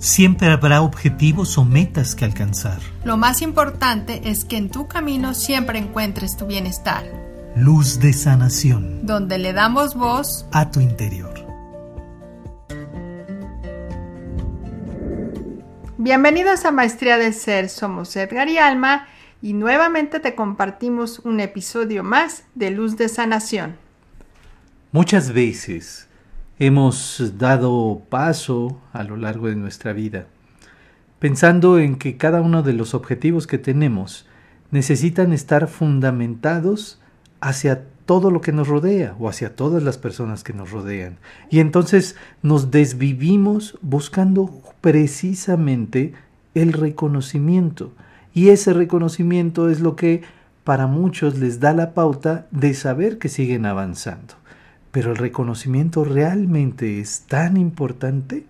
Siempre habrá objetivos o metas que alcanzar. Lo más importante es que en tu camino siempre encuentres tu bienestar. Luz de sanación. Donde le damos voz a tu interior. Bienvenidos a Maestría de Ser. Somos Edgar y Alma y nuevamente te compartimos un episodio más de Luz de Sanación. Muchas veces hemos dado paso a lo largo de nuestra vida, pensando en que cada uno de los objetivos que tenemos necesitan estar fundamentados hacia todo lo que nos rodea o hacia todas las personas que nos rodean. Y entonces nos desvivimos buscando precisamente el reconocimiento. Y ese reconocimiento es lo que para muchos les da la pauta de saber que siguen avanzando. Pero el reconocimiento realmente es tan importante.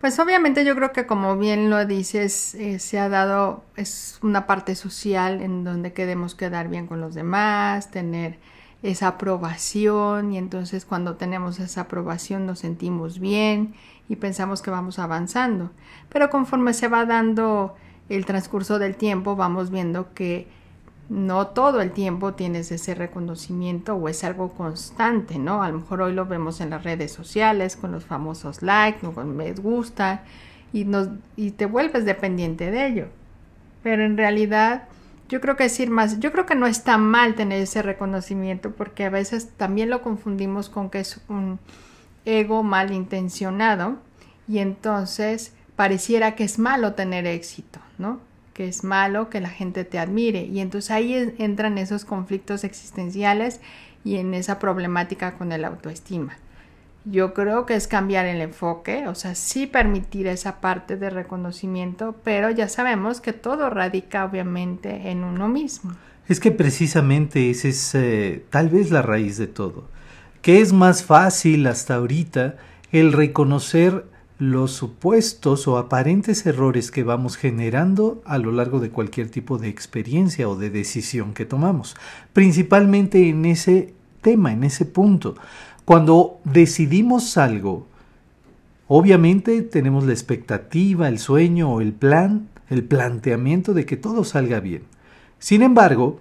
Pues obviamente yo creo que como bien lo dices, eh, se ha dado, es una parte social en donde queremos quedar bien con los demás, tener esa aprobación y entonces cuando tenemos esa aprobación nos sentimos bien y pensamos que vamos avanzando. Pero conforme se va dando el transcurso del tiempo vamos viendo que no todo el tiempo tienes ese reconocimiento o es algo constante, ¿no? A lo mejor hoy lo vemos en las redes sociales con los famosos likes, con me gusta y, nos, y te vuelves dependiente de ello. Pero en realidad yo creo que decir más, yo creo que no está mal tener ese reconocimiento porque a veces también lo confundimos con que es un ego malintencionado y entonces pareciera que es malo tener éxito, ¿no? Que es malo que la gente te admire. Y entonces ahí entran esos conflictos existenciales y en esa problemática con el autoestima. Yo creo que es cambiar el enfoque, o sea, sí permitir esa parte de reconocimiento, pero ya sabemos que todo radica obviamente en uno mismo. Es que precisamente esa es eh, tal vez la raíz de todo, que es más fácil hasta ahorita el reconocer los supuestos o aparentes errores que vamos generando a lo largo de cualquier tipo de experiencia o de decisión que tomamos, principalmente en ese tema, en ese punto. Cuando decidimos algo, obviamente tenemos la expectativa, el sueño o el plan, el planteamiento de que todo salga bien. Sin embargo,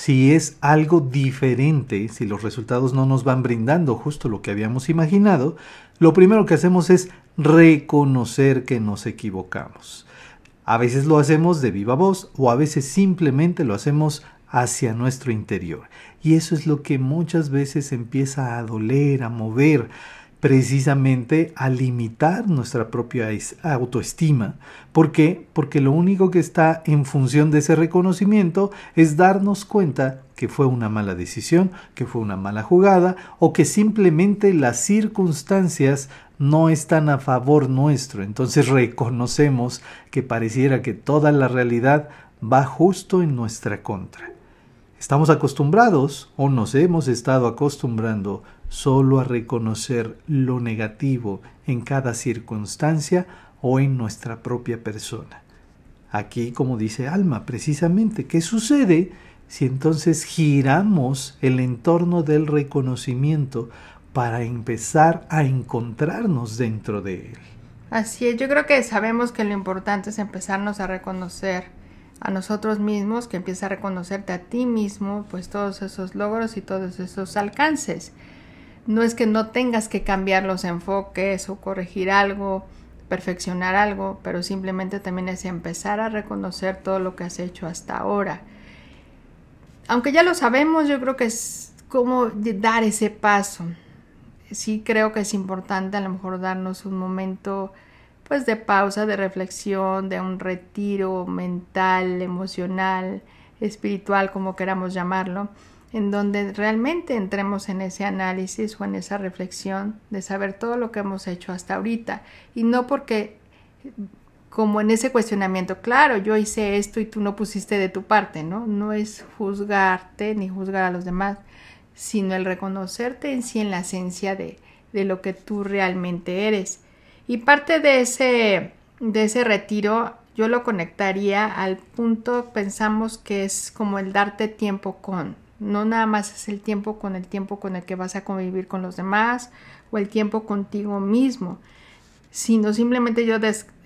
si es algo diferente, si los resultados no nos van brindando justo lo que habíamos imaginado, lo primero que hacemos es reconocer que nos equivocamos. A veces lo hacemos de viva voz o a veces simplemente lo hacemos hacia nuestro interior. Y eso es lo que muchas veces empieza a doler, a mover, precisamente a limitar nuestra propia autoestima. ¿Por qué? Porque lo único que está en función de ese reconocimiento es darnos cuenta que fue una mala decisión, que fue una mala jugada o que simplemente las circunstancias no están a favor nuestro. Entonces reconocemos que pareciera que toda la realidad va justo en nuestra contra. Estamos acostumbrados o nos hemos estado acostumbrando solo a reconocer lo negativo en cada circunstancia o en nuestra propia persona. Aquí, como dice Alma, precisamente, ¿qué sucede si entonces giramos el entorno del reconocimiento para empezar a encontrarnos dentro de él? Así es, yo creo que sabemos que lo importante es empezarnos a reconocer a nosotros mismos, que empieza a reconocerte a ti mismo, pues todos esos logros y todos esos alcances no es que no tengas que cambiar los enfoques o corregir algo, perfeccionar algo, pero simplemente también es empezar a reconocer todo lo que has hecho hasta ahora. Aunque ya lo sabemos, yo creo que es como dar ese paso. Sí creo que es importante a lo mejor darnos un momento pues de pausa, de reflexión, de un retiro mental, emocional, espiritual, como queramos llamarlo, en donde realmente entremos en ese análisis o en esa reflexión de saber todo lo que hemos hecho hasta ahorita y no porque como en ese cuestionamiento, claro, yo hice esto y tú no pusiste de tu parte, ¿no? No es juzgarte ni juzgar a los demás, sino el reconocerte en sí en la esencia de, de lo que tú realmente eres. Y parte de ese, de ese retiro yo lo conectaría al punto, pensamos que es como el darte tiempo con, no nada más es el tiempo con el tiempo con el que vas a convivir con los demás o el tiempo contigo mismo. sino simplemente yo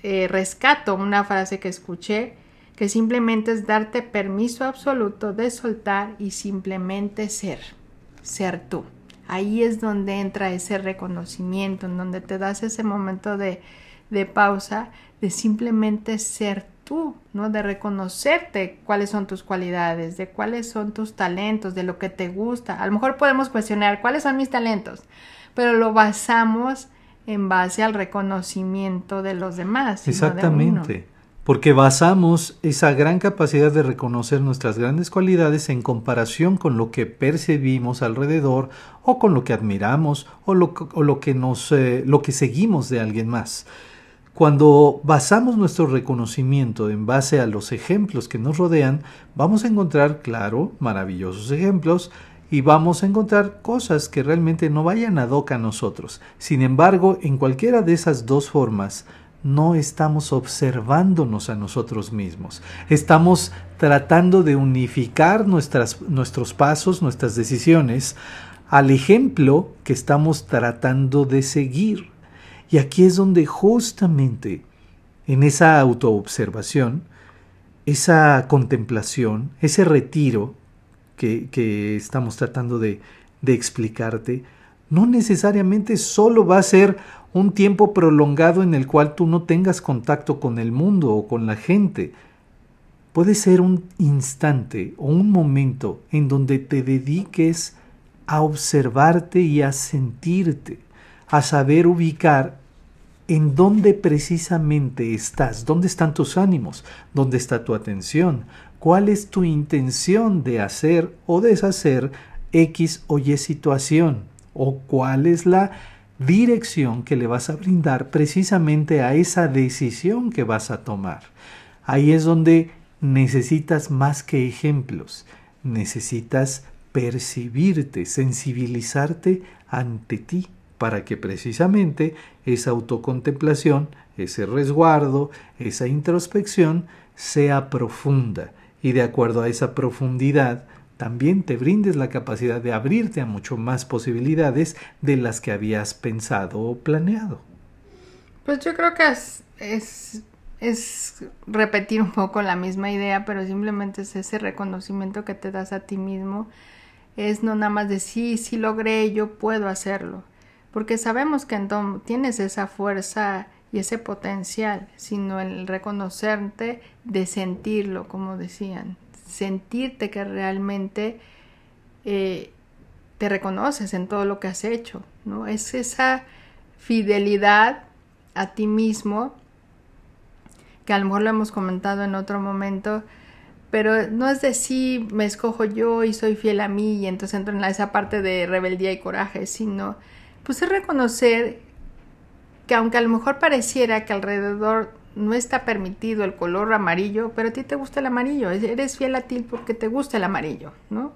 eh, rescato una frase que escuché que simplemente es darte permiso absoluto de soltar y simplemente ser, ser tú. Ahí es donde entra ese reconocimiento, en donde te das ese momento de, de pausa, de simplemente ser ¿no? De reconocerte cuáles son tus cualidades, de cuáles son tus talentos, de lo que te gusta. A lo mejor podemos cuestionar cuáles son mis talentos, pero lo basamos en base al reconocimiento de los demás. Exactamente. porque basamos esa gran capacidad de reconocer nuestras grandes cualidades en comparación con lo que percibimos alrededor o con lo que admiramos o lo, lo que, nos, eh, lo que seguimos de alguien más. Cuando basamos nuestro reconocimiento en base a los ejemplos que nos rodean, vamos a encontrar, claro, maravillosos ejemplos y vamos a encontrar cosas que realmente no vayan a hoc a nosotros. Sin embargo, en cualquiera de esas dos formas, no estamos observándonos a nosotros mismos. Estamos tratando de unificar nuestros pasos, nuestras decisiones, al ejemplo que estamos tratando de seguir. Y aquí es donde justamente en esa autoobservación, esa contemplación, ese retiro que, estamos tratando de, de explicarte, no necesariamente solo va a ser un tiempo prolongado en el cual tú no tengas contacto con el mundo o con la gente. Puede ser un instante o un momento en donde te dediques a observarte y a sentirte, a saber ubicar en dónde precisamente estás, dónde están tus ánimos, dónde está tu atención, cuál es tu intención de hacer o deshacer X o Y situación, o cuál es la dirección que le vas a brindar precisamente a esa decisión que vas a tomar. Ahí es donde necesitas más que ejemplos, necesitas percibirte, sensibilizarte ante ti para que precisamente esa autocontemplación, ese resguardo, esa introspección sea profunda y de acuerdo a esa profundidad también te brindes la capacidad de abrirte a mucho más posibilidades de las que habías pensado o planeado. Pues yo creo que es, es, es repetir un poco la misma idea, pero simplemente es ese reconocimiento que te das a ti mismo. Es no nada más de sí, sí logré, yo puedo hacerlo porque sabemos que entonces tienes esa fuerza y ese potencial, sino el reconocerte de sentirlo, como decían, sentirte que realmente eh, te reconoces en todo lo que has hecho, ¿no? Es esa fidelidad a ti mismo, que a lo mejor lo hemos comentado en otro momento, pero no es de me escojo yo y soy fiel a mí y entonces entro en esa parte de rebeldía y coraje, sino pues es reconocer que aunque a lo mejor pareciera que alrededor no está permitido el color amarillo, pero a ti te gusta el amarillo, eres fiel a ti porque te gusta el amarillo, ¿no?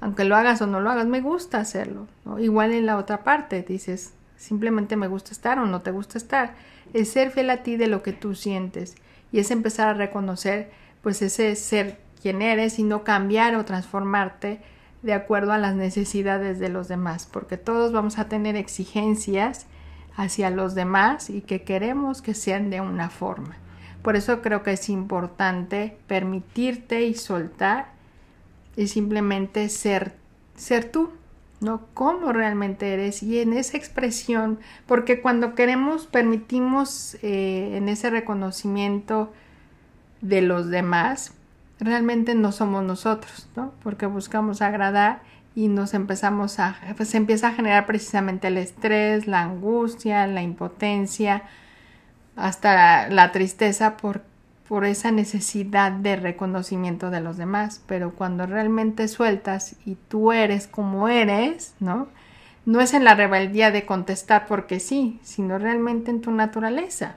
Aunque lo hagas o no lo hagas, me gusta hacerlo, ¿no? Igual en la otra parte, dices, simplemente me gusta estar o no te gusta estar. Es ser fiel a ti de lo que tú sientes y es empezar a reconocer, pues ese ser quien eres y no cambiar o transformarte de acuerdo a las necesidades de los demás, porque todos vamos a tener exigencias hacia los demás y que queremos que sean de una forma. Por eso creo que es importante permitirte y soltar y simplemente ser, ser tú, ¿no? Cómo realmente eres y en esa expresión, porque cuando queremos, permitimos eh, en ese reconocimiento de los demás, realmente no somos nosotros, ¿no? Porque buscamos agradar y nos empezamos a, pues se empieza a generar precisamente el estrés, la angustia, la impotencia, hasta la tristeza por, por esa necesidad de reconocimiento de los demás. Pero cuando realmente sueltas y tú eres como eres, ¿no? No es en la rebeldía de contestar porque sí, sino realmente en tu naturaleza,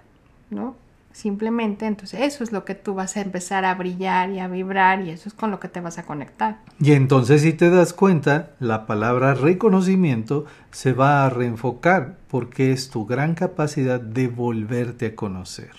¿no? Simplemente, entonces eso es lo que tú vas a empezar a brillar y a vibrar y eso es con lo que te vas a conectar. Y entonces si te das cuenta, la palabra reconocimiento se va a reenfocar porque es tu gran capacidad de volverte a conocer.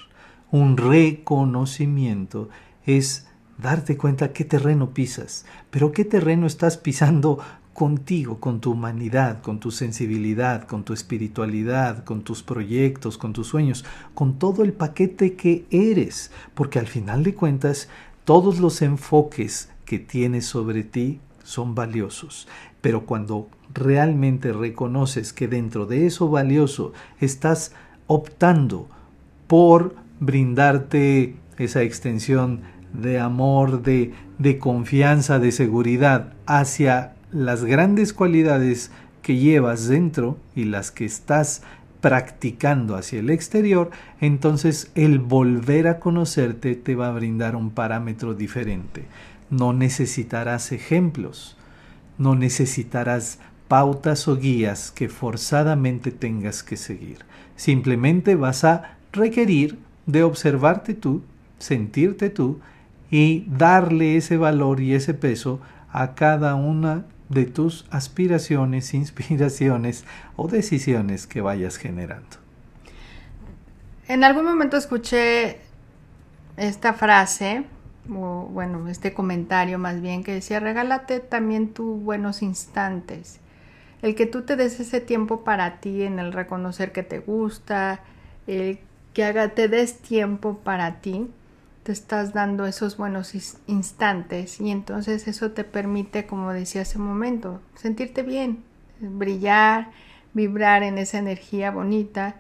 Un reconocimiento es darte cuenta qué terreno pisas, pero qué terreno estás pisando contigo, con tu humanidad, con tu sensibilidad, con tu espiritualidad, con tus proyectos, con tus sueños, con todo el paquete que eres, porque al final de cuentas todos los enfoques que tienes sobre ti son valiosos, pero cuando realmente reconoces que dentro de eso valioso estás optando por brindarte esa extensión de amor, de, confianza, de seguridad hacia las grandes cualidades que llevas dentro y las que estás practicando hacia el exterior, entonces el volver a conocerte te va a brindar un parámetro diferente. No necesitarás ejemplos, no necesitarás pautas o guías que forzadamente tengas que seguir. Simplemente vas a requerir de observarte tú, sentirte tú y darle ese valor y ese peso a cada una de tus aspiraciones, inspiraciones o decisiones que vayas generando. En algún momento escuché esta frase, o bueno, este comentario más bien, que decía, regálate también tus buenos instantes. El que tú te des ese tiempo para ti en el reconocer que te gusta, el que haga, te des tiempo para ti, estás dando esos buenos instantes y entonces eso te permite, como decía hace un momento, sentirte bien, brillar, vibrar en esa energía bonita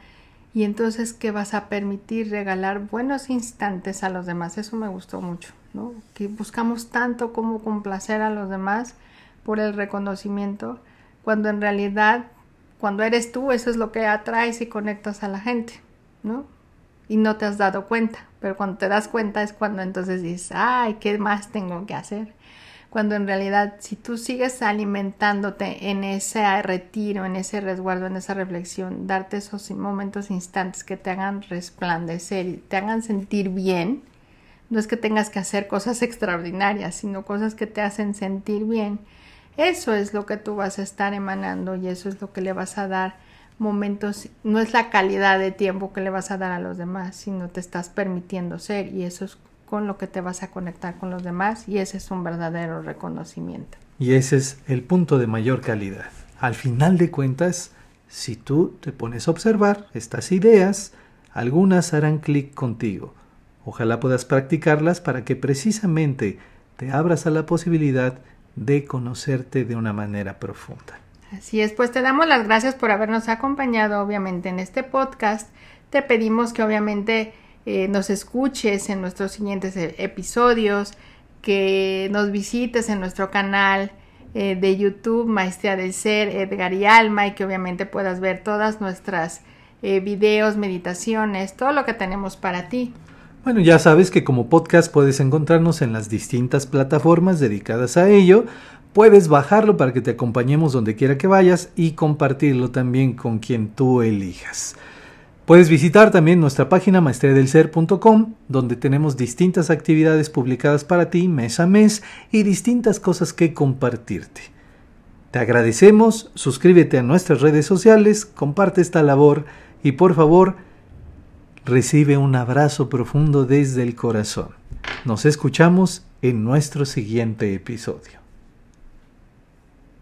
y entonces que vas a permitir regalar buenos instantes a los demás. Eso me gustó mucho, ¿no? Que buscamos tanto como complacer a los demás por el reconocimiento, cuando en realidad, cuando eres tú, eso es lo que atraes y conectas a la gente, ¿no? Y no te has dado cuenta. Pero cuando te das cuenta es cuando entonces dices, ay, ¿qué más tengo que hacer? Cuando en realidad si tú sigues alimentándote en ese retiro, en ese resguardo, en esa reflexión, darte esos momentos, instantes que te hagan resplandecer y te hagan sentir bien, no es que tengas que hacer cosas extraordinarias, sino cosas que te hacen sentir bien. Eso es lo que tú vas a estar emanando y eso es lo que le vas a dar momentos, no es la calidad de tiempo que le vas a dar a los demás, sino te estás permitiendo ser y eso es con lo que te vas a conectar con los demás y ese es un verdadero reconocimiento. Y ese es el punto de mayor calidad. Al final de cuentas, si tú te pones a observar estas ideas, algunas harán clic contigo. Ojalá puedas practicarlas para que precisamente te abras a la posibilidad de conocerte de una manera profunda. Así es, pues te damos las gracias por habernos acompañado obviamente en este podcast. Te pedimos que obviamente eh, nos escuches en nuestros siguientes e, episodios, que nos visites en nuestro canal eh, de YouTube Maestría del Ser, Edgar y Alma, y que obviamente puedas ver todas nuestras eh, videos, meditaciones, todo lo que tenemos para ti. Bueno, ya sabes que como podcast puedes encontrarnos en las distintas plataformas dedicadas a ello Puedes bajarlo para que te acompañemos donde quiera que vayas y compartirlo también con quien tú elijas. Puedes visitar también nuestra página maestriadelser.com, donde tenemos distintas actividades publicadas para ti mes a mes y distintas cosas que compartirte. Te agradecemos, suscríbete a nuestras redes sociales, comparte esta labor y por favor, recibe un abrazo profundo desde el corazón. Nos escuchamos en nuestro siguiente episodio.